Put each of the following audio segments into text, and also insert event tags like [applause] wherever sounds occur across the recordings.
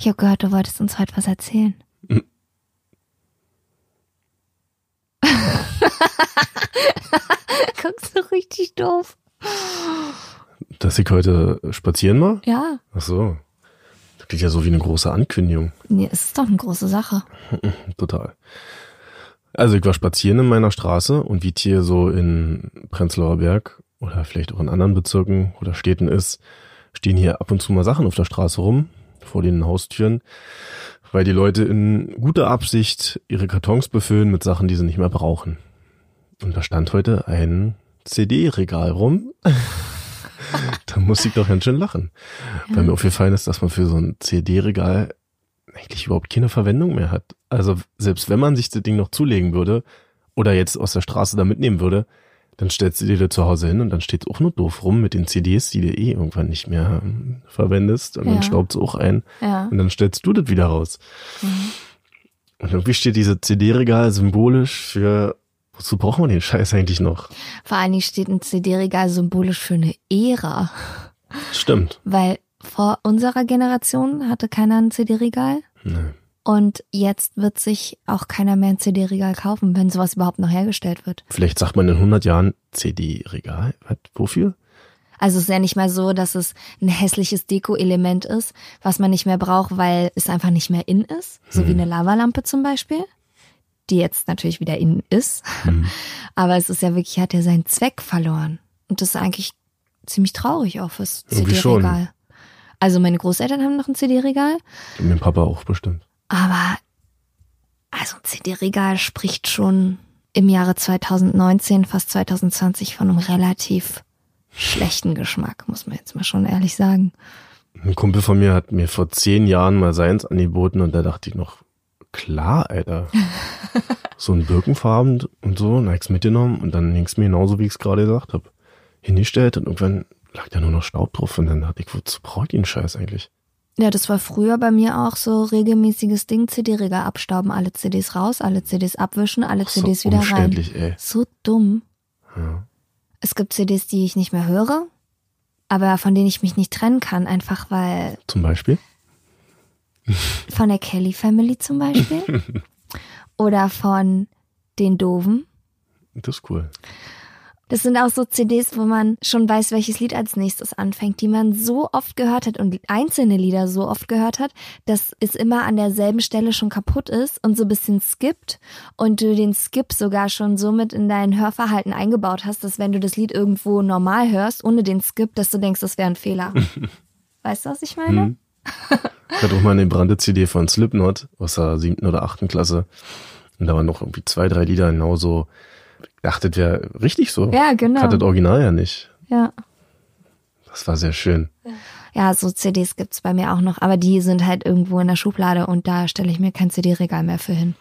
Ich habe gehört, du wolltest uns heute was erzählen. [laughs] Guckst du richtig doof? Dass ich heute spazieren war? Ja. Ach so. Das klingt ja so wie eine große Ankündigung. Nee, es ist doch eine große Sache. [laughs] Total. Also ich war spazieren in meiner Straße und wie hier so in Prenzlauer Berg oder vielleicht auch in anderen Bezirken oder Städten ist, stehen hier ab und zu mal Sachen auf der Straße rum, vor den Haustüren, weil die Leute in guter Absicht ihre Kartons befüllen mit Sachen, die sie nicht mehr brauchen. Und da stand heute ein CD-Regal rum. [laughs] da muss ich doch ganz schön lachen. Weil mir aufgefallen ist, dass man für so ein CD-Regal eigentlich überhaupt keine Verwendung mehr hat. Also selbst wenn man sich das Ding noch zulegen würde oder jetzt aus der Straße da mitnehmen würde, dann stellst du dir das zu Hause hin und dann steht auch nur doof rum mit den CDs, die du eh irgendwann nicht mehr ähm, verwendest und Ja. dann staubt es auch ein Ja. und dann stellst du das wieder raus. Und irgendwie steht dieses CD-Regal symbolisch für, wozu brauchen wir den Scheiß eigentlich noch? Vor allen Dingen steht ein CD-Regal symbolisch für eine Ära. Stimmt. Weil vor unserer Generation hatte keiner ein CD-Regal. Nee. Und jetzt wird sich auch keiner mehr ein CD-Regal kaufen, wenn sowas überhaupt noch hergestellt wird. Vielleicht sagt man in 100 Jahren CD-Regal. Wofür? Also es ist ja nicht mal so, dass es ein hässliches Deko-Element ist, was man nicht mehr braucht, weil es einfach nicht mehr in ist. So wie eine Lavalampe zum Beispiel, die jetzt natürlich wieder in ist. [laughs] Aber es ist ja wirklich, hat ja seinen Zweck verloren. Und das ist eigentlich ziemlich traurig auch fürs. CD-Regal. Also meine Großeltern haben noch ein CD-Regal, Und mein Papa auch bestimmt. Aber also CD-Regal spricht schon im Jahre 2019, fast 2020 von einem relativ schlechten Geschmack, muss man jetzt mal schon ehrlich sagen. Ein Kumpel von mir hat mir vor zehn Jahren mal seins angeboten und da dachte ich noch, klar, Alter. [laughs] so ein Birkenfarben und so, und hab ich's mitgenommen und dann ging's mir genauso, wie ich es gerade gesagt habe. Hingestellt und irgendwann lag da nur noch Staub drauf und dann dachte ich, wozu brauche ich den Scheiß eigentlich? Ja, das war früher bei mir auch so regelmäßiges Ding, CD-Regal abstauben, alle CDs raus, alle CDs abwischen, alle Ach, so CDs wieder rein. ey. So dumm. Ja. Es gibt CDs, die ich nicht mehr höre, aber von denen ich mich nicht trennen kann, einfach weil Zum Beispiel? von der Kelly Family zum Beispiel [laughs] oder von den Doofen. Das ist cool. Das sind auch so CDs, wo man schon weiß, welches Lied als nächstes anfängt, die man so oft gehört hat und einzelne Lieder so oft gehört hat, dass es immer an derselben Stelle schon kaputt ist und so ein bisschen skippt und du den Skip sogar schon so mit in dein Hörverhalten eingebaut hast, dass wenn du das Lied irgendwo normal hörst, ohne den Skip, dass du denkst, das wäre ein Fehler. [laughs] weißt du, was ich meine? Ich hatte auch mal eine brannte CD von Slipknot aus der siebten oder achten Klasse. Und da waren noch irgendwie zwei, drei Lieder genauso. Dachte, das wäre richtig so. Ja, genau. Hat das Original ja nicht. Ja. Das war sehr schön. Ja, so CDs gibt's bei mir auch noch, aber die sind halt irgendwo in der Schublade und da stelle ich mir kein CD-Regal mehr für hin.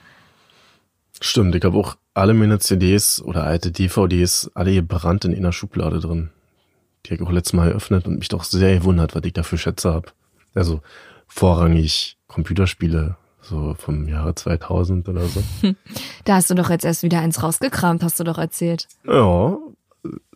Stimmt, ich habe auch alle meine CDs oder alte DVDs alle gebrannt in einer Schublade drin. Die habe ich auch letztes Mal eröffnet und mich doch sehr gewundert, was ich dafür Schätze hab. Also vorrangig Computerspiele, so vom Jahre 2000 oder so. [laughs] Da hast du doch jetzt erst wieder eins rausgekramt, hast du doch erzählt. Ja,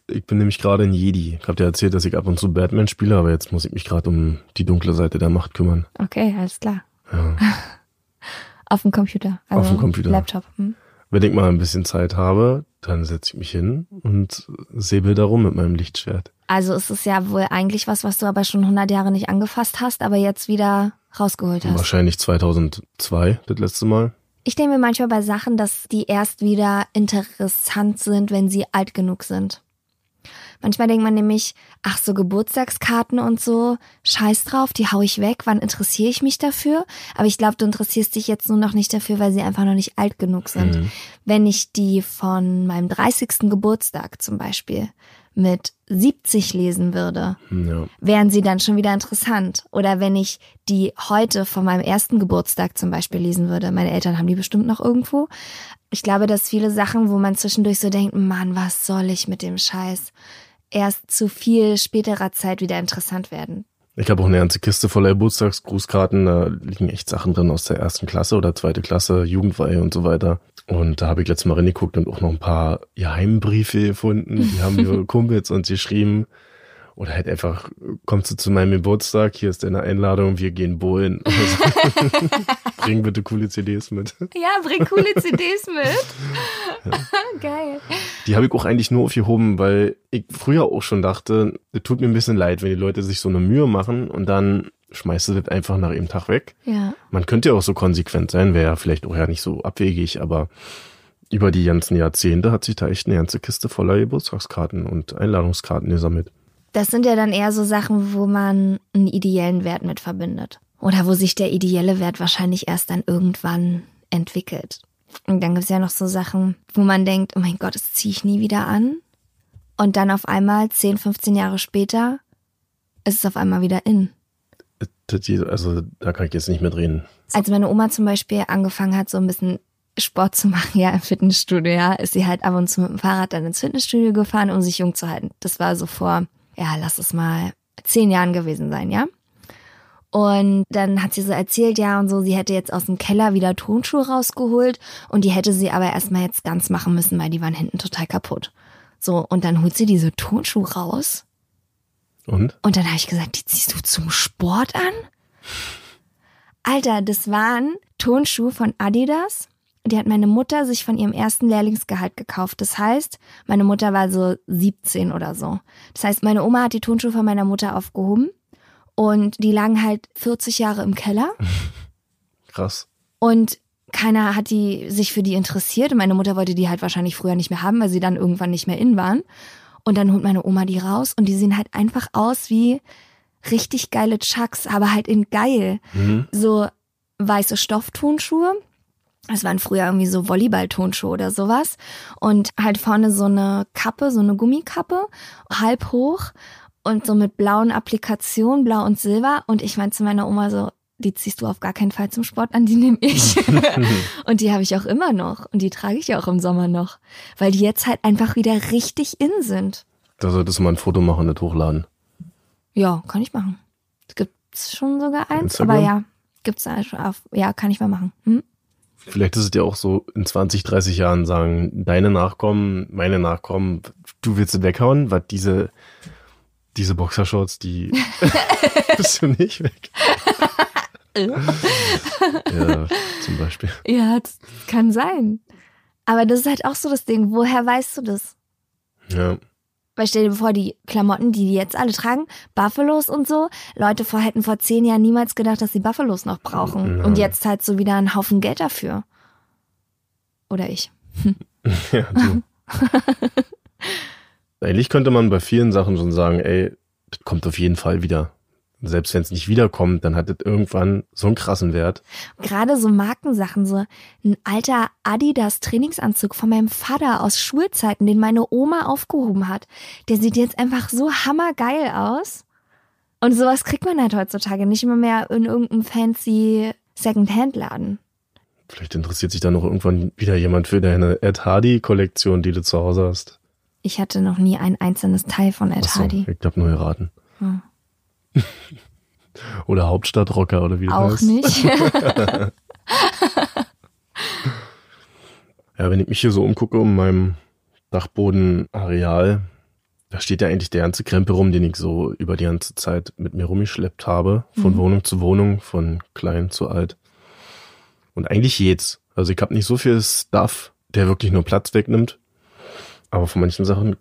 ich bin nämlich gerade ein Jedi. Ich habe dir erzählt, dass ich ab und zu Batman spiele, aber jetzt muss ich mich gerade um die dunkle Seite der Macht kümmern. Okay, alles klar. Ja. [laughs] Auf dem Computer. Also Auf dem Computer. Laptop. Hm? Wenn ich mal ein bisschen Zeit habe, dann setze ich mich hin und säbel da rum mit meinem Lichtschwert. Also es ist ja wohl eigentlich was, was du aber schon 100 Jahre nicht angefasst hast, aber jetzt wieder rausgeholt hast. Wahrscheinlich 2002, das letzte Mal. Ich denke mir manchmal bei Sachen, dass die erst wieder interessant sind, wenn sie alt genug sind. Manchmal denkt man nämlich, ach so Geburtstagskarten und so, scheiß drauf, die hau ich weg, wann interessiere ich mich dafür? Aber ich glaube, du interessierst dich jetzt nur noch nicht dafür, weil sie einfach noch nicht alt genug sind. Mhm. Wenn ich die von meinem 30. Geburtstag zum Beispiel mit 70 lesen würde, Ja. wären sie dann schon wieder interessant. Oder wenn ich die heute von meinem ersten Geburtstag zum Beispiel lesen würde. Meine Eltern haben die bestimmt noch irgendwo. Ich glaube, dass viele Sachen, wo man zwischendurch so denkt, Mann, was soll ich mit dem Scheiß, erst zu viel späterer Zeit wieder interessant werden. Ich habe auch eine ganze Kiste voller Geburtstagsgrußkarten. Da liegen echt Sachen drin aus der ersten Klasse oder zweite Klasse, Jugendweihe und so weiter. Und da habe ich letztes Mal reingeguckt und auch noch ein paar Geheimbriefe gefunden. Die haben mir [laughs] Kumpels uns geschrieben. Oder halt einfach, kommst du zu meinem Geburtstag, hier ist deine Einladung, wir gehen bowlen. Also, [laughs] bring bitte coole CDs mit. Ja, bring coole CDs mit. Geil. Die habe ich auch eigentlich nur aufgehoben, weil ich früher auch schon dachte, es tut mir ein bisschen leid, wenn die Leute sich so eine Mühe machen und dann schmeißt du das einfach nach einem Tag weg. Ja. Man könnte ja auch so konsequent sein, wäre ja vielleicht auch ja nicht so abwegig, aber über die ganzen Jahrzehnte hat sich da echt eine ganze Kiste voller Geburtstagskarten und Einladungskarten gesammelt. Das sind ja dann eher so Sachen, wo man einen ideellen Wert mit verbindet. Oder wo sich der ideelle Wert wahrscheinlich erst dann irgendwann entwickelt. Und dann gibt's ja noch so Sachen, wo man denkt, oh mein Gott, das ziehe ich nie wieder an. Und dann auf einmal, 10, 15 Jahre später, ist es auf einmal wieder in. Also da kann ich jetzt nicht mehr drehen. Als meine Oma zum Beispiel angefangen hat, so ein bisschen Sport zu [laughs] machen, ja, im Fitnessstudio, ja, ist sie halt ab und zu mit dem Fahrrad dann ins Fitnessstudio gefahren, um sich jung zu halten. Das war so vor, ja, lass es mal zehn Jahren gewesen sein, ja. Und dann hat sie so erzählt, ja, und so, sie hätte jetzt aus dem Keller wieder Tonschuhe rausgeholt und die hätte sie aber erstmal jetzt ganz machen müssen, weil die waren hinten total kaputt. So, und dann holt sie diese Tonschuhe raus Und? und dann habe ich gesagt, die ziehst du zum Sport an? Alter, das waren Tonschuhe von Adidas. Die hat meine Mutter sich von ihrem ersten Lehrlingsgehalt gekauft. Das heißt, meine Mutter war so 17 oder so. Das heißt, meine Oma hat die Tonschuhe von meiner Mutter aufgehoben und die lagen halt 40 Jahre im Keller [laughs] Krass. und keiner hat die sich für die interessiert und meine Mutter wollte die halt wahrscheinlich früher nicht mehr haben, weil sie dann irgendwann nicht mehr in waren. Und dann holt meine Oma die raus und die sehen halt einfach aus wie richtig geile Chucks, aber halt in geil. Mhm. So weiße Stofftonschuhe. Das waren früher irgendwie so Volleyball-Tonschuhe oder sowas. Und halt vorne so eine Kappe, so eine Gummikappe, halb hoch und so mit blauen Applikationen, blau und silber. Und ich meinte zu meiner Oma so, die ziehst du auf gar keinen Fall zum Sport an, die nehme ich. [laughs] [laughs] und die habe ich auch immer noch. Und die trage ich auch im Sommer noch. Weil die jetzt halt einfach wieder richtig in sind. Da solltest du mal ein Foto machen und das hochladen. Ja, kann ich machen. Gibt's schon sogar eins, Instagram? aber ja, gibt's also auf, ja, kann ich mal machen. Hm? Vielleicht ist es ja auch so in 20, 30 Jahren sagen, deine Nachkommen, meine Nachkommen, du willst es weghauen, weil diese, diese Boxershorts, die [laughs] bist du nicht weg. Ja, zum Beispiel. [laughs] Ja, das kann sein. Aber das ist halt auch so das Ding. Woher weißt du das? Ja. Weil stell dir vor, die Klamotten, die die jetzt alle tragen, Buffalos und so, Leute vor, hätten vor zehn Jahren niemals gedacht, dass sie Buffalos noch brauchen. Ja. Und jetzt halt so wieder einen Haufen Geld dafür. Oder ich. [laughs] Ja, du. [laughs] Eigentlich könnte man bei vielen Sachen schon sagen, ey, das kommt auf jeden Fall wieder. Selbst wenn es nicht wiederkommt, dann hat das irgendwann so einen krassen Wert. Gerade so Markensachen, so ein alter Adidas Trainingsanzug von meinem Vater aus Schulzeiten, den meine Oma aufgehoben hat. Der sieht jetzt einfach so hammergeil aus. Und sowas kriegt man halt heutzutage nicht immer mehr in irgendeinem fancy Second-Hand-Laden. Vielleicht interessiert sich dann noch irgendwann wieder jemand für deine Ed Hardy-Kollektion, die du zu Hause hast. Ich hatte noch nie ein einzelnes Teil von Ed Achso, Hardy. ich hab nur geraten. Hm. [laughs] oder Hauptstadtrocker oder wie das Auch heißt. nicht. [laughs] Ja, wenn ich mich hier so umgucke um meinem Dachbodenareal, da steht ja eigentlich der ganze Krempel rum, den ich so über die ganze Zeit mit mir rumgeschleppt habe, von Mhm. Wohnung zu Wohnung, von klein zu alt. Und eigentlich geht's. Also ich habe nicht so viel Stuff, der wirklich nur Platz wegnimmt. Aber von manchen Sachen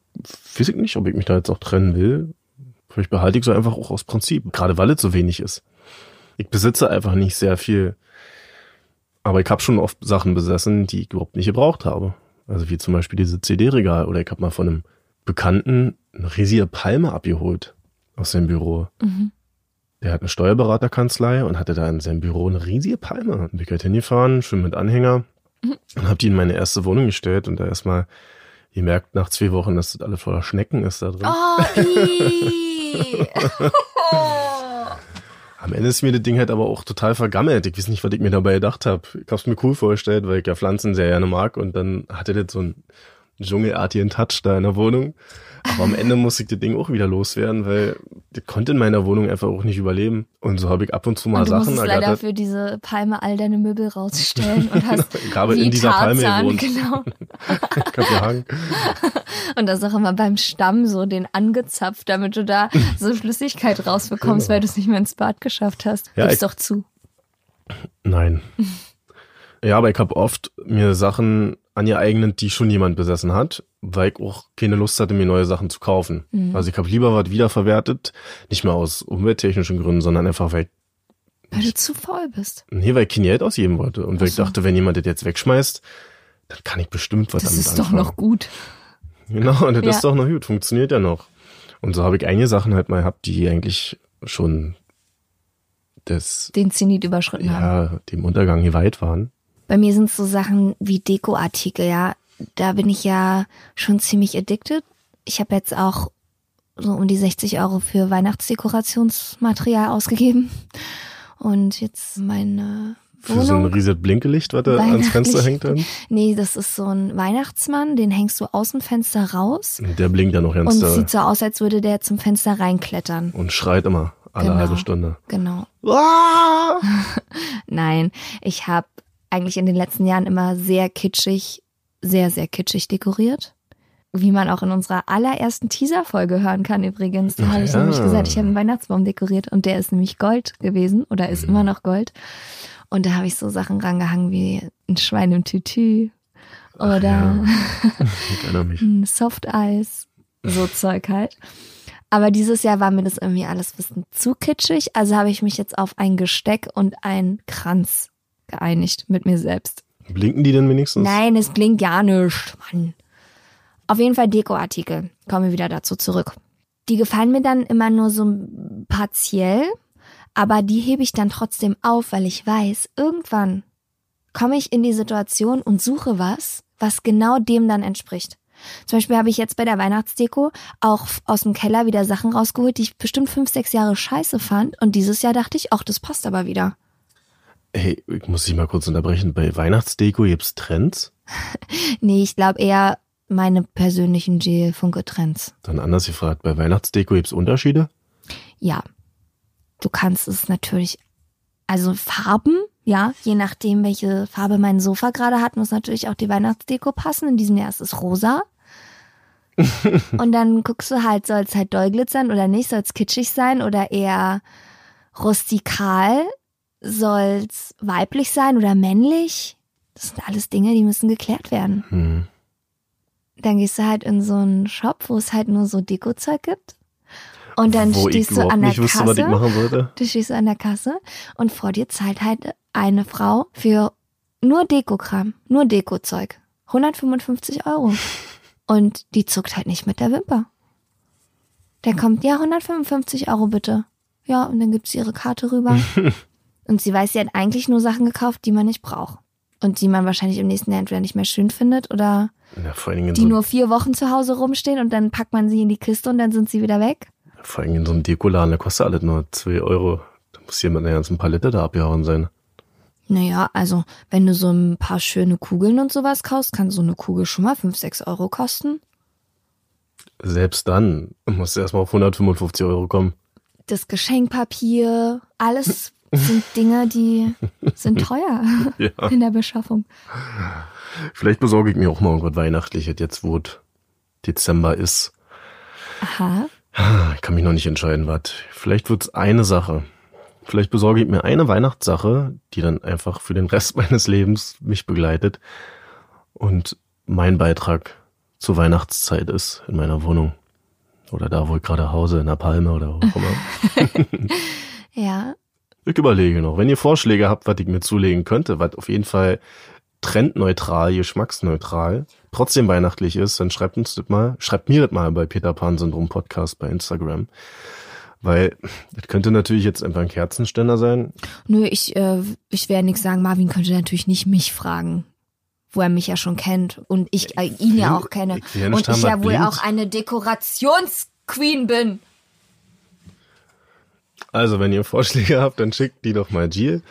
weiß ich nicht, ob ich mich da jetzt auch trennen will. Vielleicht behalte ich so einfach auch aus Prinzip, gerade weil es so wenig ist. Ich besitze einfach nicht sehr viel. Aber ich habe schon oft Sachen besessen, die ich überhaupt nicht gebraucht habe. Also wie zum Beispiel diese CD-Regal oder ich habe mal von einem Bekannten eine riesige Palme abgeholt aus seinem Büro. Mhm. Der hat eine Steuerberaterkanzlei und hatte da in seinem Büro eine riesige Palme. Bin ich halt hingefahren, schön mit Anhänger und hab die in meine erste Wohnung gestellt und da erstmal gemerkt nach zwei Wochen, dass das alles voller Schnecken ist da drin. Oh. [laughs] Am Ende ist mir das Ding halt aber auch total vergammelt. Ich weiß nicht, was ich mir dabei gedacht habe. Ich hab's mir cool vorgestellt, weil ich ja Pflanzen sehr gerne mag und dann hatte das so einen dschungelartigen Touch da in der Wohnung. Aber am Ende musste ich das Ding auch wieder loswerden, weil das konnte in meiner Wohnung einfach auch nicht überleben. Und so habe ich ab und zu mal Und du Sachen musstest leider ergattert. für diese Palme all deine Möbel rausstellen und hast [laughs] Ich habe wie in dieser Palme Tarzan, gewohnt. genau. [laughs] Gehangen. [laughs] Und das auch immer beim Stamm so den angezapft, damit du da so Flüssigkeit rausbekommst, Genau. weil du es nicht mehr ins Bad geschafft hast. Ja, Gib's doch zu. Nein. Ja, aber ich habe oft mir Sachen angeeignet, die schon jemand besessen hat, weil ich auch keine Lust hatte, mir neue Sachen zu kaufen. Mhm. Also ich habe lieber was wiederverwertet, nicht mehr aus umwelttechnischen Gründen, sondern einfach, weil ich, Weil du zu faul bist. nee, weil ich kein Geld ausgeben wollte. Und weil ich so. dachte, wenn jemand das jetzt wegschmeißt, dann kann ich bestimmt was Das damit ist doch anfangen. noch gut. Genau, und das Ja. ist doch noch gut, funktioniert ja noch. Und so habe ich einige Sachen halt mal gehabt, die eigentlich schon des, Den Zenit überschritten haben. ja, dem Untergang geweiht waren. Bei mir sind so Sachen wie Dekoartikel, ja. Da bin ich ja schon ziemlich addicted. Ich habe jetzt auch so um die 60 Euro für Weihnachtsdekorationsmaterial ausgegeben. Und jetzt meine Für so ein riesiges Blinkelicht, was da ans Fenster hängt dann. [laughs] Nee, das ist so ein Weihnachtsmann, den hängst du aus dem Fenster raus. Der blinkt ja noch ganz Und da sieht so aus, als würde der zum Fenster reinklettern. und schreit immer alle Genau. halbe Stunde. Genau. Ah! [laughs] Nein, ich habe eigentlich in den letzten Jahren immer sehr kitschig, sehr, sehr kitschig dekoriert. Wie man auch in unserer allerersten Teaser-Folge hören kann übrigens. Da habe ich nämlich gesagt, ich habe einen Weihnachtsbaum dekoriert und der ist nämlich Gold gewesen oder ist immer noch Gold. Und da habe ich so Sachen rangehangen wie ein Schwein im Tütü oder ja. [laughs] Ein Softeis, so Zeug halt. Aber dieses Jahr war mir das irgendwie alles ein bisschen zu kitschig, also habe ich mich jetzt auf ein Gesteck und einen Kranz geeinigt mit mir selbst. Blinken die denn wenigstens? Nein, es blinkt ja nicht, Mann. Auf jeden Fall Dekoartikel. Kommen wir wieder dazu zurück. Die gefallen mir dann immer nur so partiell, aber die hebe ich dann trotzdem auf, weil ich weiß, irgendwann komme ich in die Situation und suche was, was genau dem dann entspricht. Zum Beispiel habe ich jetzt bei der Weihnachtsdeko auch aus dem Keller wieder Sachen rausgeholt, die ich bestimmt fünf, sechs Jahre scheiße fand. Und dieses Jahr dachte ich, ach, das passt aber wieder. Hey, ich muss dich mal kurz unterbrechen. Bei Weihnachtsdeko gibt's Trends? [laughs] Nee, ich glaube eher meine persönlichen G-Funke-Trends. Dann anders gefragt, bei Weihnachtsdeko gibt's Unterschiede? Ja. Du kannst es natürlich, also Farben, ja, je nachdem, welche Farbe mein Sofa gerade hat, muss natürlich auch die Weihnachtsdeko passen. In diesem Jahr ist es rosa. [laughs] Und dann guckst du halt, soll es halt doll glitzern oder nicht, soll es kitschig sein oder eher rustikal, soll es weiblich sein oder männlich. Das sind alles Dinge, die müssen geklärt werden. Hm. Dann gehst du halt in so einen Shop, wo es halt nur so Dekozeug gibt. Und dann Wo stehst du an der wüsste, was ich Kasse. machen sollte. Du stehst an der Kasse und vor dir zahlt halt eine Frau für nur Dekokram, nur Dekozeug. 155 Euro. Und die zuckt halt nicht mit der Wimper. Dann kommt, ja, 155 Euro bitte. Ja, und dann gibt sie ihre Karte rüber. [laughs] und sie weiß, sie hat eigentlich nur Sachen gekauft, die man nicht braucht. Und die man wahrscheinlich im nächsten Jahr entweder nicht mehr schön findet oder Ja, die so, nur vier Wochen zu Hause rumstehen und dann packt man sie in die Kiste und dann sind sie wieder weg. vor Dingen in so einem Dekoladen, da kostet alles nur 2 Euro. Da muss hier mit einer ganzen Palette da abgehauen sein. Naja, also wenn du so ein paar schöne Kugeln und sowas kaufst, kann so eine Kugel schon mal 5, 6 Euro kosten. Selbst dann musst du erstmal auf 155 Euro kommen. Das Geschenkpapier, alles sind Dinge, die [laughs] sind teuer Ja. in der Beschaffung. Vielleicht besorge ich mir auch mal irgendwas Weihnachtliches, jetzt wo es Dezember ist. Aha. Ich kann mich noch nicht entscheiden, was. Vielleicht wird's eine Sache. Vielleicht besorge ich mir eine Weihnachtssache, die dann einfach für den Rest [laughs] meines Lebens mich begleitet und mein Beitrag zur Weihnachtszeit ist in meiner Wohnung. Oder da, wo ich gerade hause, in der Palme oder wo auch immer. [laughs] Ja, Ich überlege noch. Wenn ihr Vorschläge habt, was ich mir zulegen könnte, was auf jeden Fall trendneutral, geschmacksneutral, trotzdem weihnachtlich ist, dann schreibt uns das mal, schreibt mir das mal bei Peter Pan Syndrom Podcast bei Instagram. Weil das könnte natürlich jetzt einfach ein Kerzenständer sein. Nö, ich, äh, ich werde nichts sagen. Marvin könnte natürlich nicht mich fragen, wo er mich ja schon kennt und ich äh, ihn ja auch kenne. ich und ich ja wohl blinkt. auch eine Dekorationsqueen bin. Also, wenn ihr Vorschläge habt, dann schickt die doch mal Jill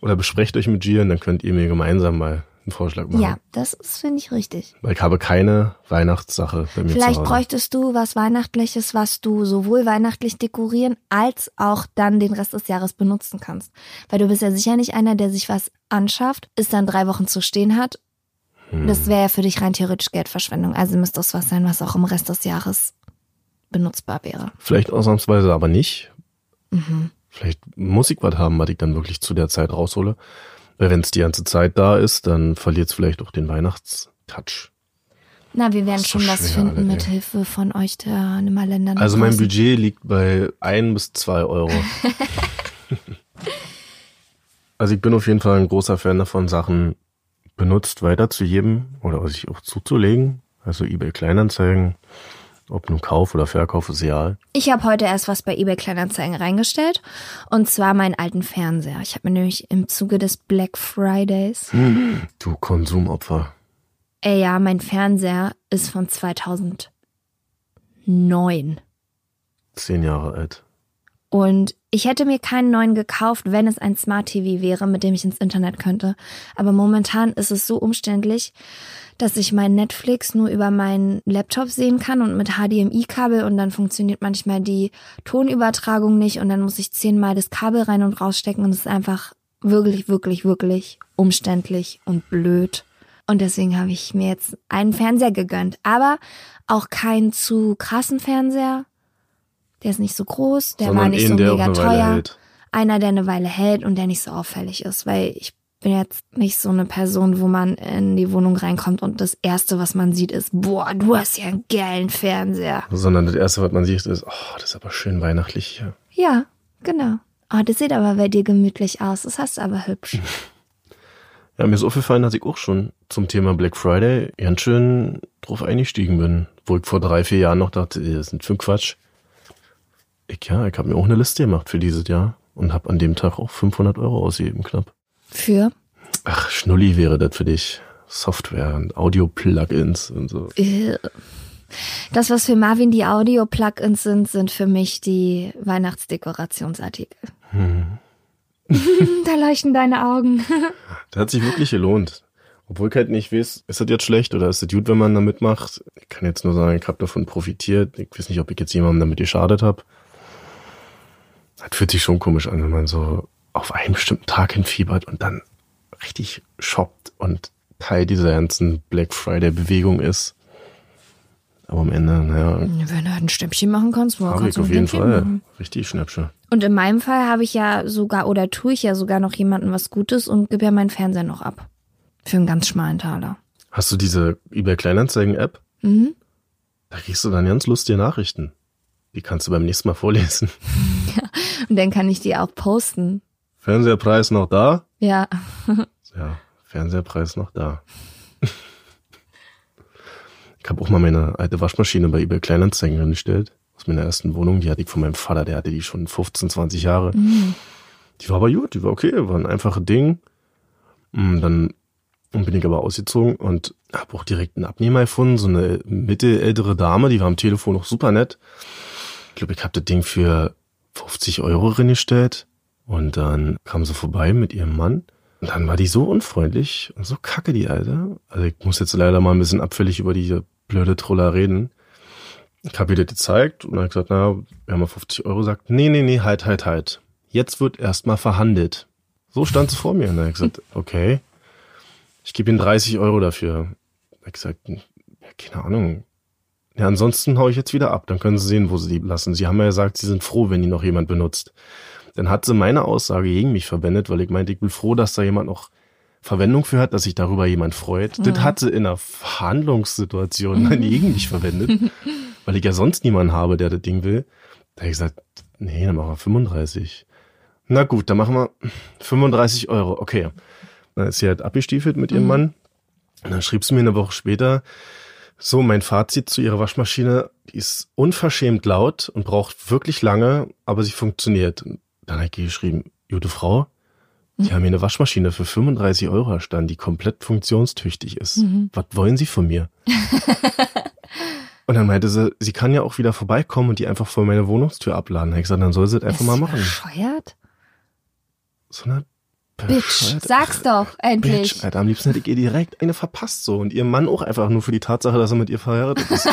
oder besprecht euch mit Jill und dann könnt ihr mir gemeinsam mal einen Vorschlag machen. Ja, das ist, finde ich, richtig. Weil ich habe keine Weihnachtssache bei mir Vielleicht bräuchtest du was Weihnachtliches, was du sowohl weihnachtlich dekorieren als auch dann den Rest des Jahres benutzen kannst. Weil du bist ja sicher nicht einer, der sich was anschafft, es dann drei Wochen zu stehen hat. Hm. Das wäre ja für dich rein theoretisch Geldverschwendung. Also müsste das was sein, was auch im Rest des Jahres benutzbar wäre. Vielleicht ausnahmsweise aber nicht. Mhm. Vielleicht muss ich was haben, was ich dann wirklich zu der Zeit raushole. Weil wenn es die ganze Zeit da ist, dann verliert es vielleicht auch den Weihnachtstouch. Na, wir werden schon was finden Alter, mit. Hilfe von euch, der Nimmerländern. Also mein. Budget liegt bei ein bis zwei Euro. [laughs] also ich bin auf jeden Fall ein großer Fan davon, Sachen benutzt weiterzugeben oder sich auch zuzulegen. Also eBay Kleinanzeigen, ob nun Kauf oder Verkauf ist egal. Ich habe heute erst was bei eBay Kleinanzeigen reingestellt und zwar meinen alten Fernseher. Ich habe mir nämlich im Zuge des Black Fridays, [gasps] Du Konsumopfer. ey ja, mein Fernseher ist von 2009 Zehn Jahre alt. und ich hätte mir keinen neuen gekauft, wenn es ein Smart TV wäre, mit dem ich ins Internet könnte. Aber momentan ist es so umständlich, dass ich mein Netflix nur über meinen Laptop sehen kann und mit HDMI-Kabel und dann funktioniert manchmal die Tonübertragung nicht und dann muss ich zehnmal das Kabel rein und rausstecken und es ist einfach wirklich, wirklich, wirklich umständlich und blöd. Und deswegen habe ich mir jetzt einen Fernseher gegönnt, aber auch keinen zu krassen Fernseher. Der ist nicht so groß, der war Sondern nicht einen, so mega teuer. hält. Einer, der eine Weile hält und der nicht so auffällig ist, weil ich bin jetzt nicht so eine Person, wo man in die Wohnung reinkommt und das erste, was man sieht, ist, boah, du hast ja einen geilen Fernseher. Sondern das erste, was man sieht, ist, oh, das ist aber schön weihnachtlich hier. Ja, genau. Oh, das sieht aber bei dir gemütlich aus. Das hast du aber hübsch. [laughs] Ja, mir ist aufgefallen, dass ich auch schon zum Thema Black Friday ganz schön drauf eingestiegen bin. Wo ich vor drei, vier Jahren noch dachte, das ist für Quatsch. Ich, ja, ich habe mir auch eine Liste gemacht für dieses Jahr und habe an dem Tag auch 500 Euro ausgegeben, knapp. Für? Ach, Schnulli wäre das für dich. Software und Audio-Plugins und so. Äh, Das, was für Marvin die Audio-Plugins sind, sind für mich die Weihnachtsdekorationsartikel. [laughs] da leuchten deine Augen. Das hat sich wirklich gelohnt. Obwohl ich halt nicht weiß, ist das jetzt schlecht oder ist das gut, wenn man da mitmacht? Ich kann jetzt nur sagen, ich habe davon profitiert. Ich weiß nicht, ob ich jetzt jemandem damit geschadet habe. Das fühlt sich schon komisch an, wenn man so auf einen bestimmten Tag hinfiebert und dann richtig shoppt und Teil dieser ganzen Black Friday-Bewegung ist. Aber am Ende, naja, Wenn du halt ein Stäbchen machen kannst, wo kannst ich du auf jeden Fall machen. richtig Schnäppchen. Und in meinem Fall habe ich ja sogar, oder tue ich ja sogar noch jemandem was Gutes und gebe ja meinen Fernseher noch ab. Für einen ganz schmalen Taler. Hast du diese eBay Kleinanzeigen-App? Mhm. Da kriegst du dann ganz lustige Nachrichten. Die kannst du beim nächsten Mal vorlesen. [laughs] Und dann kann ich die auch posten. Fernseherpreis noch da? Ja. [laughs] Ja, Fernseherpreis noch da. ich habe auch mal meine alte Waschmaschine bei eBay Kleinanzeigen hingestellt. Aus meiner ersten Wohnung. Die hatte ich von meinem Vater, der hatte die schon 15, 20 Jahre. Die war aber gut, die war okay, war ein einfaches Ding. Und dann bin ich aber ausgezogen und habe auch direkt einen Abnehmer gefunden, so eine mittelältere Dame, die war am Telefon auch super nett. Ich glaube, ich habe das Ding für 50 Euro reingestellt und dann kam sie vorbei mit ihrem Mann und dann war die so unfreundlich und so kacke, die Alte. Also ich muss jetzt leider mal ein bisschen abfällig über diese blöde Troller reden. Ich habe ihr das gezeigt und dann gesagt, na, wir haben mal 50 Euro gesagt. Nee, nee, nee, halt, halt, halt. Jetzt wird erstmal verhandelt. So stand sie vor mir und dann hab ich gesagt, [laughs] okay, ich gebe Ihnen 30 Euro dafür. Ich hab gesagt, ja, keine Ahnung. Ja, ansonsten hau ich jetzt wieder ab. Dann können Sie sehen, wo Sie die lassen. Sie haben ja gesagt, Sie sind froh, wenn die noch jemand benutzt. Dann hat sie meine Aussage gegen mich verwendet, weil ich meinte, ich bin froh, dass da jemand noch Verwendung für hat, dass sich darüber jemand freut. Das hat sie in einer Verhandlungssituation dann [laughs] gegen mich verwendet, weil ich ja sonst niemanden habe, der das Ding will. Da hab ich gesagt, nee, dann machen wir 35. Na gut, dann machen wir 35 Euro. Okay. Dann ist sie halt abgestiefelt mit ihrem Mann. Und dann schrieb sie mir eine Woche später, so, mein Fazit zu ihrer Waschmaschine, die ist unverschämt laut und braucht wirklich lange, aber sie funktioniert. Und dann habe ich geschrieben, gute Frau, die haben mir eine Waschmaschine für 35 Euro erstanden, die komplett funktionstüchtig ist. Was wollen Sie von mir? [laughs] und dann meinte sie, sie kann ja auch wieder vorbeikommen und die einfach vor meine Wohnungstür abladen. Ich gesagt, dann soll sie das einfach Ist mal machen. Bescheuert? So eine Bitch, sag's doch, endlich. Bitch, Alter, am liebsten hätte ich ihr direkt eine verpasst so. Und ihr Mann auch einfach nur für die Tatsache, dass er mit ihr verheiratet ist.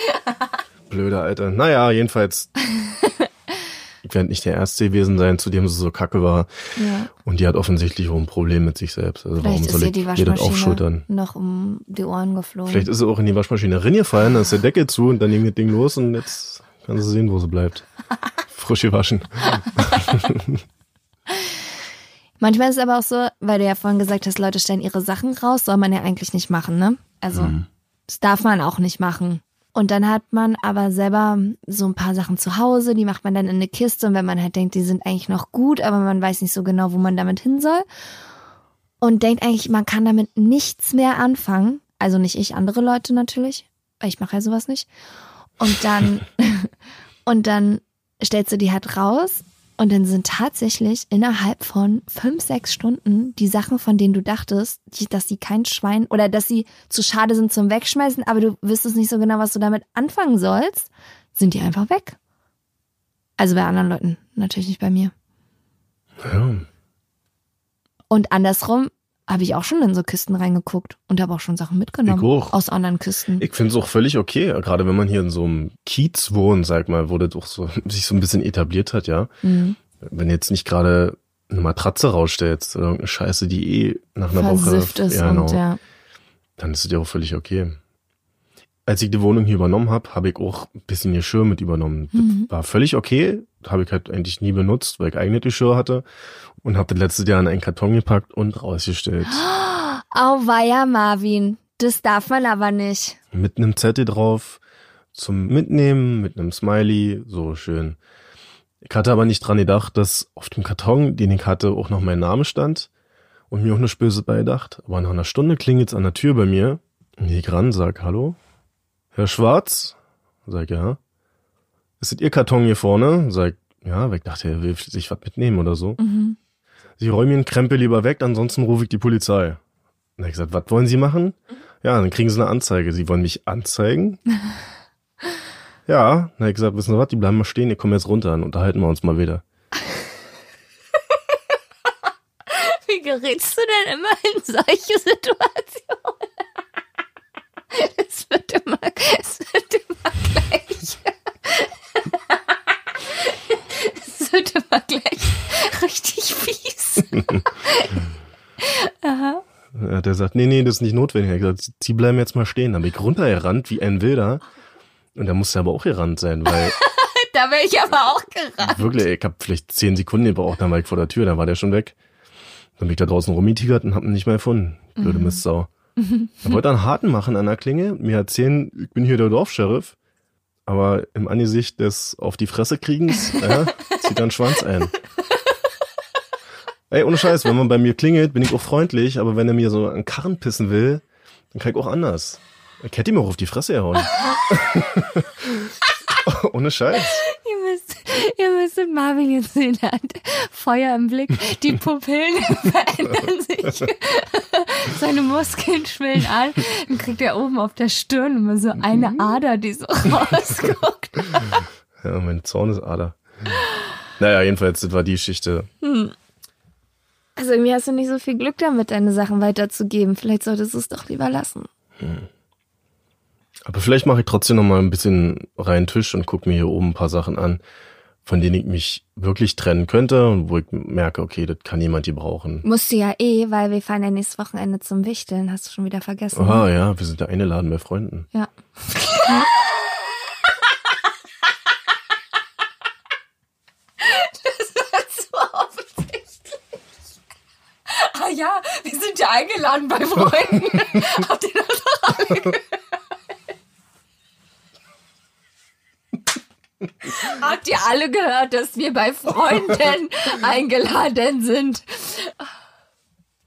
[laughs] Blöder Alter. Naja, jedenfalls. [laughs] Ich werde nicht der Erste gewesen sein, zu dem sie so kacke war. Ja. Und die hat offensichtlich auch ein Problem mit sich selbst. Also warum Vielleicht soll ist ihr ich die ihr das aufschultern? noch um die Ohren geflogen. Vielleicht ist sie auch in die Waschmaschine reingefallen, dann ist der Deckel zu und dann ging das Ding los und jetzt kann sie sehen, wo sie bleibt. [laughs] Frisch gewaschen. [laughs] Manchmal ist es aber auch so, weil du ja vorhin gesagt hast, Leute stellen ihre Sachen raus, soll man ja eigentlich nicht machen, ne? Also, Mhm. das darf man auch nicht machen. Und dann hat man aber selber so ein paar Sachen zu Hause, die macht man dann in eine Kiste und wenn man halt denkt, die sind eigentlich noch gut, aber man weiß nicht so genau, wo man damit hin soll und denkt eigentlich, man kann damit nichts mehr anfangen. Also nicht ich, andere Leute natürlich, weil ich mache ja sowas nicht. Und dann, [laughs] [laughs] und dann stellst du die halt raus und dann sind tatsächlich innerhalb von fünf, sechs Stunden die Sachen, von denen du dachtest, die, dass sie kein Schwein oder dass sie zu schade sind zum Wegschmeißen, aber du wüsstest nicht so genau, was du damit anfangen sollst, sind die einfach weg. Also bei anderen Leuten, natürlich nicht bei mir. Ja. Und andersrum habe ich auch schon in so Kisten reingeguckt und habe auch schon Sachen mitgenommen aus anderen Kisten. Ich finde es auch völlig okay, gerade wenn man hier in so einem Kiez wohnt, sag mal, wo das auch so, [laughs] sich so ein bisschen etabliert hat, ja. Mhm. Wenn jetzt nicht gerade eine Matratze rausstellst oder irgendeine Scheiße, die eh nach einer Versifft Woche, ist ja, genau, und ja. dann ist es ja auch völlig okay. Als ich die Wohnung hier übernommen habe, habe ich auch ein bisschen Geschirr mit übernommen. Mhm. War völlig okay, habe ich halt eigentlich nie benutzt, weil ich eigenes Geschirr hatte und habe das letztes Jahr in einen Karton gepackt und rausgestellt. [gasps] Auweia, Marvin. Das darf man aber nicht. mit einem Zettel drauf zum Mitnehmen, mit einem Smiley, so schön. Ich hatte aber nicht dran gedacht, dass auf dem Karton, den ich hatte, auch noch mein Name stand und mir auch eine Spöse beidacht. Aber nach einer Stunde klingelt's an der Tür bei mir. Und ich ran, sag, hallo? Herr Schwarz? Sag, ja. Ist das Ihr Karton hier vorne? Sag, ja, ich dachte, er will sich was mitnehmen oder so. Mhm. Sie räumen Ihren Krempel lieber weg, ansonsten rufe ich die Polizei. Und ich gesagt, was wollen Sie machen? Ja, dann kriegen Sie eine Anzeige. Sie wollen mich anzeigen? [laughs] ja, dann ich gesagt, wissen Sie was, die bleiben mal stehen, ich komme jetzt runter und unterhalten wir uns mal wieder. [laughs] Wie gerätst du denn immer in solche Situationen? [laughs] Es wird immer, es wird immer gleich. Immer [laughs] gleich richtig fies. [laughs] Aha. Ja, der sagt, nee, nee, das ist nicht notwendig. Er hat gesagt, Sie bleiben jetzt mal stehen. Dann bin ich runtergerannt wie ein Wilder. Und da musste er aber auch gerannt sein, weil [laughs] Da wäre ich aber auch gerannt. wirklich, ich habe vielleicht zehn Sekunden gebraucht, dann war ich vor der Tür, dann war der schon weg. Dann bin ich da draußen rumgetigert und hab ihn nicht mehr gefunden. Blöde Mistsau. Er wollte einen Harten machen an der Klinge, mir erzählen, ich bin hier der Dorfscheriff. Aber im Angesicht des auf die Fresse kriegens, ja, [laughs] zieht er einen Schwanz ein. Ey, ohne Scheiß, wenn man bei mir klingelt, bin ich auch freundlich, aber wenn er mir so einen Karren pissen will, dann kann ich auch anders. Ich hätte ihm auch auf die Fresse gehauen. [laughs] [laughs] ohne Scheiß. Ihr müsst, ihr müsstet Marvin jetzt sehen, hat Feuer im Blick, die Pupillen [laughs] verändern sich, [laughs] seine Muskeln schwillen an, dann kriegt er oben auf der Stirn immer so eine Ader, die so [laughs] rausguckt. Ja, meine Zornesader. Naja, jedenfalls, das war die Geschichte. Also irgendwie hast du nicht so viel Glück damit, deine Sachen weiterzugeben. Vielleicht solltest du es doch lieber lassen. Aber vielleicht mache ich trotzdem noch mal ein bisschen reinen Tisch und gucke mir hier oben ein paar Sachen an, von denen ich mich wirklich trennen könnte und wo ich merke, okay, das kann jemand die brauchen. Musst du ja eh, weil wir fahren ja nächstes Wochenende zum Wichteln. Hast du schon wieder vergessen? ne? Ah ja, wir sind da eingeladen bei Freunden. Ja. das war so offensichtlich. Ah ja, wir sind ja eingeladen bei Freunden. [laughs] Habt ihr das alle gehört? Habt ihr alle gehört, dass wir bei Freunden [laughs] eingeladen sind?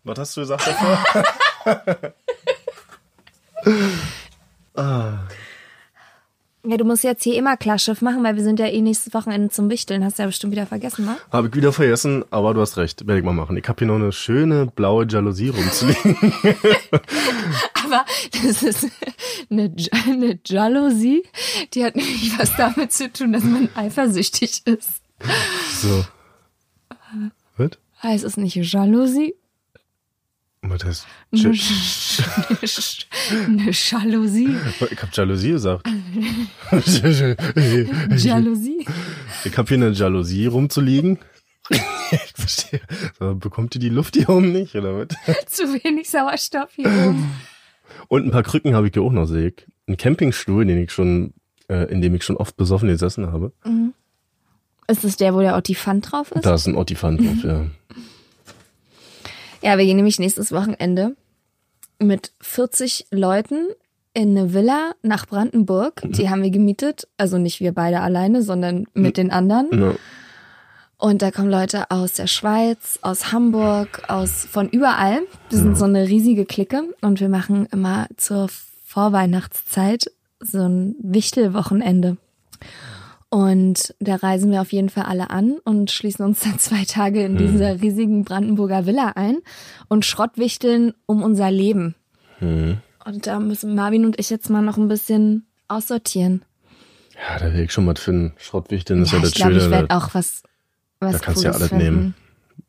Was hast du gesagt davor? [laughs] Ja, du musst jetzt hier immer Klarschiff machen, weil wir sind ja eh nächstes Wochenende zum Wichteln. Hast du ja bestimmt wieder vergessen, ne? Habe ich wieder vergessen, aber du hast recht. Werde ich mal machen. Ich habe hier noch eine schöne blaue Jalousie rumzuliegen. [laughs] Aber das ist eine, eine Jalousie, die hat nämlich was damit zu tun, dass man eifersüchtig ist. so. Was? Heißt es nicht Jalousie? Was heißt? Eine, Jalousie? Ich habe Jalousie gesagt. [laughs] Jalousie? Ich habe hier eine Jalousie rumzuliegen. ich verstehe. Bekommt ihr die Luft hier oben nicht, oder was? [laughs] Zu wenig Sauerstoff hier oben. Und ein paar Krücken habe ich hier auch noch, sehe ich. Ein Campingstuhl, den ich schon, äh, in dem ich schon oft besoffen gesessen habe. Ist es der, wo der Ottifant drauf ist? Da ist ein Ottifant drauf, ja. [laughs] Ja, wir gehen nämlich nächstes Wochenende mit 40 Leuten in eine Villa nach Brandenburg. Die haben wir gemietet. Also nicht wir beide alleine, sondern mit den anderen. ja. Und da kommen Leute aus der Schweiz, aus Hamburg, aus von überall. Wir sind so eine riesige Clique und wir machen immer zur Vorweihnachtszeit so ein Wichtelwochenende. Und da reisen wir auf jeden Fall alle an und schließen uns [laughs] dann zwei Tage in dieser riesigen Brandenburger Villa ein und schrottwichteln um unser Leben. Hm. Und da müssen Marvin und ich jetzt mal noch ein bisschen aussortieren. Ja, da will ich schon was finden. Schrottwichteln ist ja, Ja, das ich glaube, Schöne. ich werde auch was, was da kannst du ja alles finden. nehmen.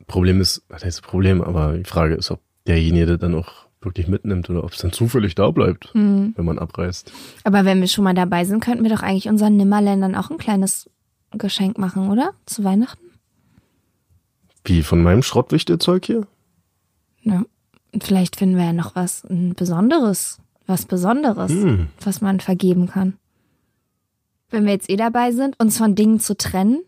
Problem ist, was heißt Problem, aber die Frage ist, ob derjenige dann auch wirklich mitnimmt oder ob es dann zufällig da bleibt, Hm. wenn man abreist. Aber wenn wir schon mal dabei sind, könnten wir doch eigentlich unseren Nimmerländern auch ein kleines Geschenk machen, oder? Zu Weihnachten? Wie von meinem Schrottwichtelzeug hier? Ja. Vielleicht finden wir ja noch was ein Besonderes, was Besonderes, Hm. was man vergeben kann. Wenn wir jetzt eh dabei sind, uns von Dingen zu trennen,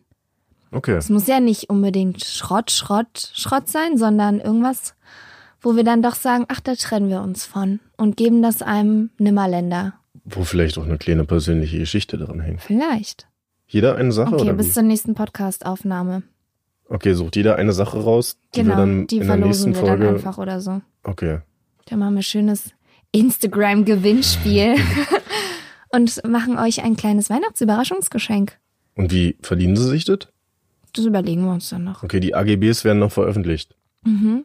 Okay. es muss ja nicht unbedingt Schrott, Schrott, Schrott sein, sondern irgendwas, wo wir dann doch sagen, ach, da trennen wir uns von und geben das einem Nimmerländer. Wo vielleicht auch eine kleine persönliche Geschichte dran hängt. Vielleicht. Jeder eine Sache Okay, oder bis wie? zur nächsten Podcast-Aufnahme. Okay, sucht jeder eine Sache raus, die Genau, wir dann die in der nächsten wir dann Folge. einfach oder so. Okay. Dann machen wir schönes Instagram-Gewinnspiel [laughs] und machen euch ein kleines Weihnachtsüberraschungsgeschenk. Und wie verdienen sie sich das? Das überlegen wir uns dann noch. Okay, die AGBs werden noch veröffentlicht. Mhm.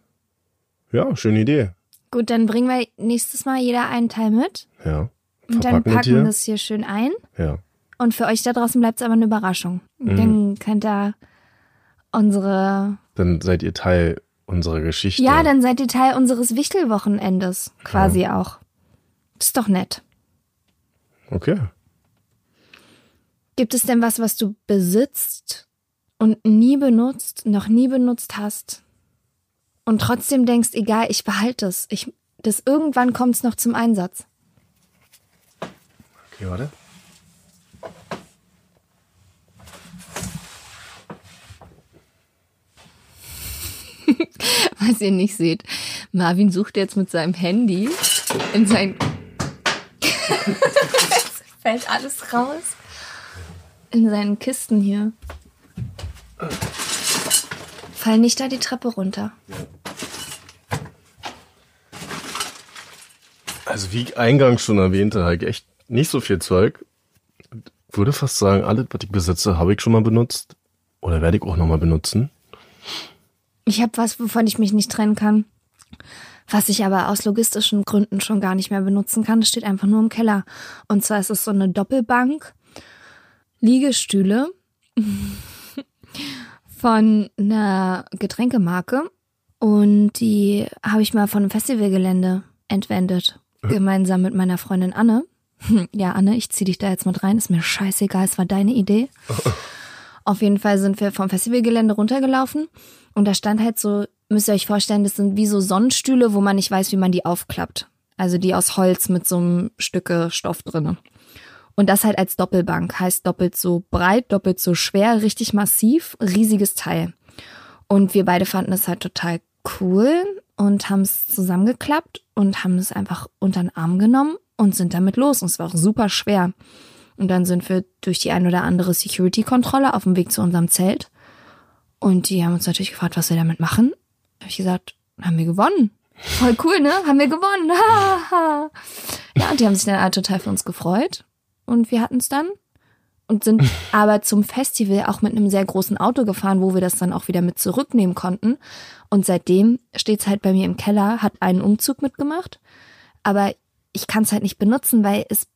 Ja, schöne Idee. Gut, dann bringen wir nächstes Mal jeder einen Teil mit Ja. und dann wir packen hier. das hier schön ein. Ja. Und für euch da draußen bleibt es aber eine Überraschung. Mhm. Dann könnt ihr unsere. Dann seid ihr Teil unserer Geschichte. Ja, dann seid ihr Teil unseres Wichtelwochenendes quasi auch. Das ist doch nett. Okay. Gibt es denn was, was du besitzt und nie benutzt, noch nie benutzt hast und trotzdem denkst, egal, ich behalte es. Ich, das irgendwann kommt es noch zum Einsatz. Okay, warte. [laughs] Was ihr nicht seht, Marvin sucht jetzt mit seinem Handy in sein. es [laughs] fällt alles raus. In seinen Kisten hier. Fall nicht da die Treppe runter. Also wie eingangs schon erwähnte, ich echt nicht so viel Zeug. Würde fast sagen, alles, was ich besitze, habe ich schon mal benutzt. Oder werde ich auch nochmal benutzen. Ich habe was, wovon ich mich nicht trennen kann. Was ich aber aus logistischen Gründen schon gar nicht mehr benutzen kann. Das steht einfach nur im Keller. Und zwar ist es so eine Doppelbank, Liegestühle [laughs] von einer Getränkemarke. Und die habe ich mal von einem Festivalgelände entwendet. Gemeinsam mit meiner Freundin Anne. [laughs] Ja, Anne, ich zieh dich da jetzt mit rein. Ist mir scheißegal, es war deine Idee. [laughs] Auf jeden Fall sind wir vom Festivalgelände runtergelaufen und da stand halt so, müsst ihr euch vorstellen, das sind wie so Sonnenstühle, wo man nicht weiß, wie man die aufklappt. Also die aus Holz mit so einem Stücke Stoff drinne. Und das halt als Doppelbank, heißt doppelt so breit, doppelt so schwer, richtig massiv, riesiges Teil. Und wir beide fanden es halt total cool und haben es zusammengeklappt und haben es einfach unter den Arm genommen und sind damit los. Und es war auch super schwer. Und dann sind wir durch die ein oder andere Security-Kontrolle auf dem Weg zu unserem Zelt. Und die haben uns natürlich gefragt, was wir damit machen. Habe ich gesagt, haben wir gewonnen. Voll cool, ne? Haben wir gewonnen. ja, und die haben sich dann alle total für uns gefreut. Und wir hatten es dann. Und sind aber zum Festival auch mit einem sehr großen Auto gefahren, wo wir das dann auch wieder mit zurücknehmen konnten. Und seitdem steht's halt bei mir im Keller, hat einen Umzug mitgemacht. Aber ich kann es halt nicht benutzen, weil es,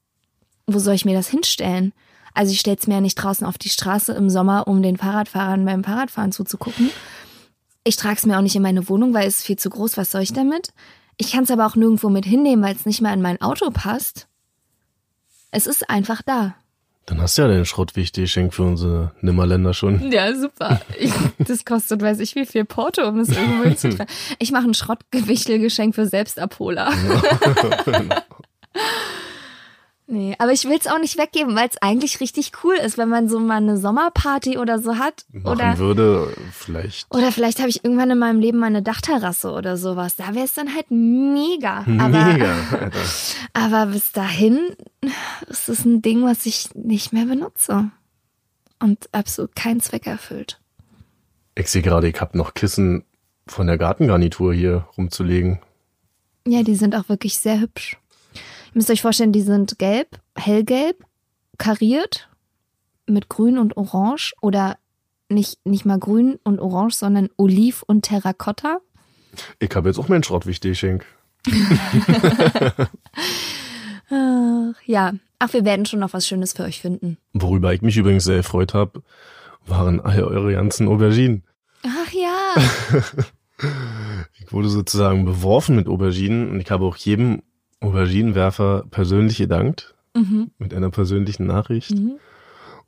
wo soll ich mir das hinstellen? Also ich stell's mir ja nicht draußen auf die Straße im Sommer, um den Fahrradfahrern beim Fahrradfahren zuzugucken. Ich trage es mir auch nicht in meine Wohnung, weil es ist viel zu groß. Was soll ich damit? Ich kann es aber auch nirgendwo mit hinnehmen, weil es nicht mehr in mein Auto passt. Es ist einfach da. Dann hast du ja den Schrott wichtig, schenk für unsere Nimmerländer schon. Ja, super. Ich, das kostet, weiß ich, wie viel Porto, um das irgendwo [laughs] hinzutragen. Ich mache ein Schrottgewichtelgeschenk für Selbstabholer. [laughs] [laughs] Nee, aber ich will es auch nicht weggeben, weil es eigentlich richtig cool ist, wenn man so mal eine Sommerparty oder so hat. Machen oder, würde, vielleicht. oder vielleicht habe ich irgendwann in meinem Leben mal eine Dachterrasse oder sowas. Da wäre es dann halt mega. Aber, Mega, Alter. [laughs] aber bis dahin ist es ein Ding, was ich nicht mehr benutze. Und absolut keinen Zweck erfüllt. Ich sehe gerade, ich habe noch Kissen von der Gartengarnitur hier rumzulegen. Ja, die sind auch wirklich sehr hübsch. Ihr müsst euch vorstellen, die sind gelb, hellgelb, kariert mit grün und orange oder nicht, nicht mal grün und orange, sondern oliv und terrakotta. Ich habe jetzt auch meinen Schrott wichtig, schenk. Ach, ja. Ach, wir werden schon noch was Schönes für euch finden. Worüber ich mich übrigens sehr gefreut habe, waren all eure ganzen Auberginen. Ach ja. [laughs] Ich wurde sozusagen beworfen mit Auberginen und ich habe auch jedem Auberginenwerfer persönlich gedankt. Mit einer persönlichen Nachricht. Mhm.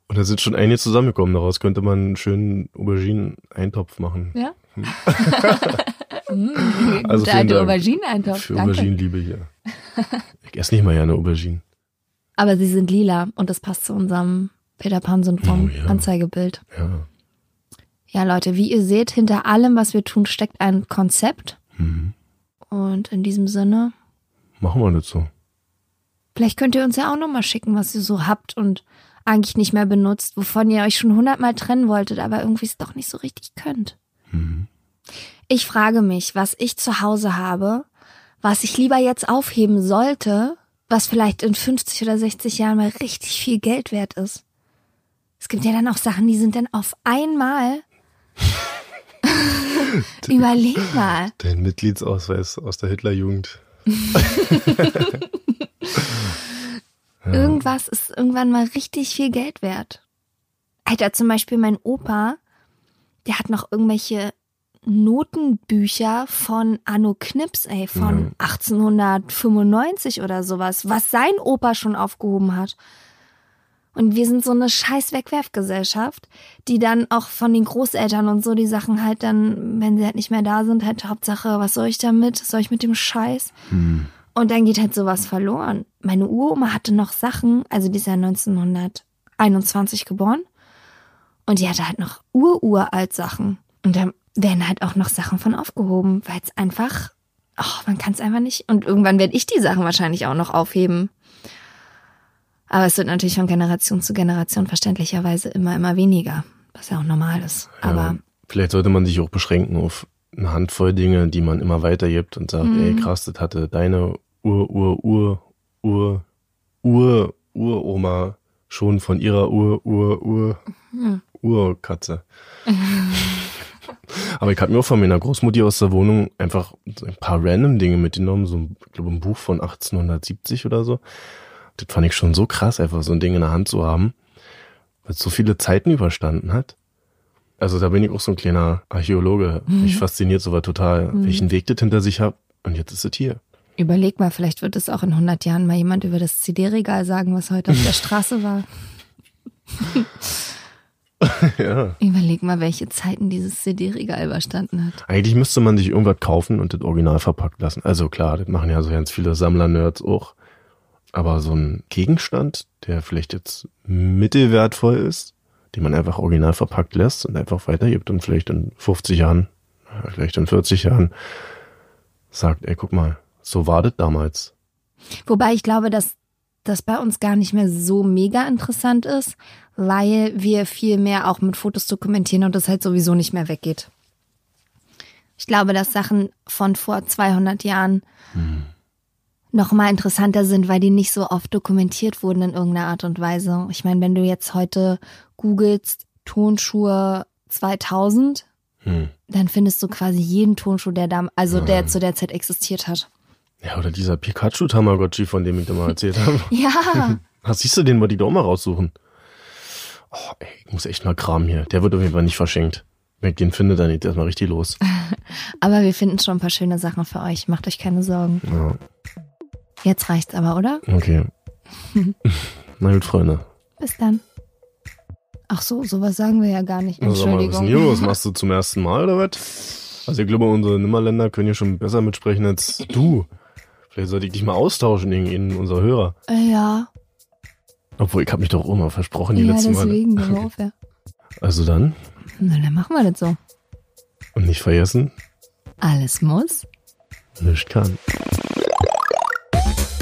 Und da sind schon einige zusammengekommen. Daraus könnte man einen schönen Auberginen-Eintopf machen. Ja. [laughs] [laughs] Also Der alte Aubergineneintopf. Für Danke. Auberginenliebe hier. Ich esse nicht mal gerne Auberginen. Aber sie sind lila und das passt zu unserem Peter Pan-Syndrom Oh ja. Anzeigebild. Ja. Ja, Leute, wie ihr seht, hinter allem, was wir tun, steckt ein Konzept. Mhm. Und in diesem Sinne, Machen wir das so. vielleicht könnt ihr uns ja auch nochmal schicken, was ihr so habt und eigentlich nicht mehr benutzt, wovon ihr euch schon hundertmal trennen wolltet, aber irgendwie es doch nicht so richtig könnt. Mhm. Ich frage mich, was ich zu Hause habe, was ich lieber jetzt aufheben sollte, was vielleicht in 50 oder 60 Jahren mal richtig viel Geld wert ist. Es gibt ja dann auch Sachen, die sind dann auf einmal. [laughs] [laughs] Überleg mal. Dein Mitgliedsausweis aus der Hitlerjugend. [laughs] Irgendwas ist irgendwann mal richtig viel Geld wert. Alter, zum Beispiel mein Opa, der hat noch irgendwelche Notenbücher von Anno Knips, ey, von 1895 oder sowas, was sein Opa schon aufgehoben hat. Und wir sind so eine scheiß Wegwerfgesellschaft, die dann auch von den Großeltern und so die Sachen halt dann, wenn sie halt nicht mehr da sind, halt Hauptsache, was soll ich damit? Was soll ich mit dem Scheiß? Und dann geht halt sowas verloren. Meine Uroma hatte noch Sachen, also die ist ja 1921 geboren. Und die hatte halt noch ururalt Sachen. Und da werden halt auch noch Sachen von aufgehoben, weil es einfach, oh, man kann es einfach nicht. Und irgendwann werde ich die Sachen wahrscheinlich auch noch aufheben. Aber es wird natürlich von Generation zu Generation verständlicherweise immer, immer weniger, was ja auch normal ist. Aber ja, vielleicht sollte man sich auch beschränken auf eine Handvoll Dinge, die man immer weitergibt und sagt, Mhm. ey krass, das hatte deine Ur, Ur, Ur, Ur, Ur, Uroma schon von ihrer Ur, Ur, Ur, Urkatze. Aber ich habe mir auch von meiner Großmutti aus der Wohnung einfach ein paar random Dinge mitgenommen, so ein, ich glaube ein Buch von 1870 oder so. Das fand ich schon so krass, einfach so ein Ding in der Hand zu haben, weil es so viele Zeiten überstanden hat. Also da bin ich auch so ein kleiner Archäologe. Mich fasziniert sowas total, welchen Weg das hinter sich hat. Und jetzt ist es hier. überleg mal, vielleicht wird es auch in 100 Jahren mal jemand über das CD-Regal sagen, was heute auf der [laughs] Straße war. [laughs] ja. Überleg mal, welche Zeiten dieses CD-Regal überstanden hat. Eigentlich müsste man sich irgendwas kaufen und das Original verpackt lassen. Also klar, das machen ja so ganz viele Sammler-Nerds auch. Aber so ein Gegenstand, der vielleicht jetzt mittelwertvoll ist, den man einfach original verpackt lässt und einfach weitergibt und vielleicht in 50 Jahren, äh, vielleicht in 40 Jahren sagt, ey, guck mal, so war das damals. Wobei ich glaube, dass das bei uns gar nicht mehr so mega interessant ist, weil wir viel mehr auch mit Fotos dokumentieren und das halt sowieso nicht mehr weggeht. Ich glaube, dass Sachen von vor 200 Jahren noch mal interessanter sind, weil die nicht so oft dokumentiert wurden in irgendeiner Art und Weise. Ich meine, wenn du jetzt heute googelst Tonschuhe 2000, Hm. dann findest du quasi jeden Tonschuh, der da, also der zu der Zeit existiert hat. Ja, oder dieser Pikachu-Tamagotchi, von dem ich dir mal erzählt habe. [laughs] Ja, Ach, siehst du, den wollte ich doch mal raussuchen. Oh, ey, ich muss echt mal kramen hier. Der wird auf jeden Fall nicht verschenkt. Wenn ich den finde, dann geht erstmal richtig los. [laughs] aber wir finden schon ein paar schöne Sachen für euch. Macht euch keine Sorgen. Ja, Jetzt reicht's aber, oder? okay. [laughs] Na gut, Freunde. Bis dann. Ach so, sowas sagen wir ja gar nicht. Also, sag mal, was ist Entschuldigung. denn hier los? Machst du zum ersten Mal oder was? Also ich glaube, unsere Nimmerländer können hier schon besser mitsprechen als du. Vielleicht sollte ich dich mal austauschen gegen unserer Hörer. Äh, Ja, Obwohl, ich habe mich doch auch immer versprochen die ja, letzten Male. deswegen. Okay. [laughs] Ja. Also dann, Na, dann machen wir das so. und nicht vergessen, Alles muss. nicht kann.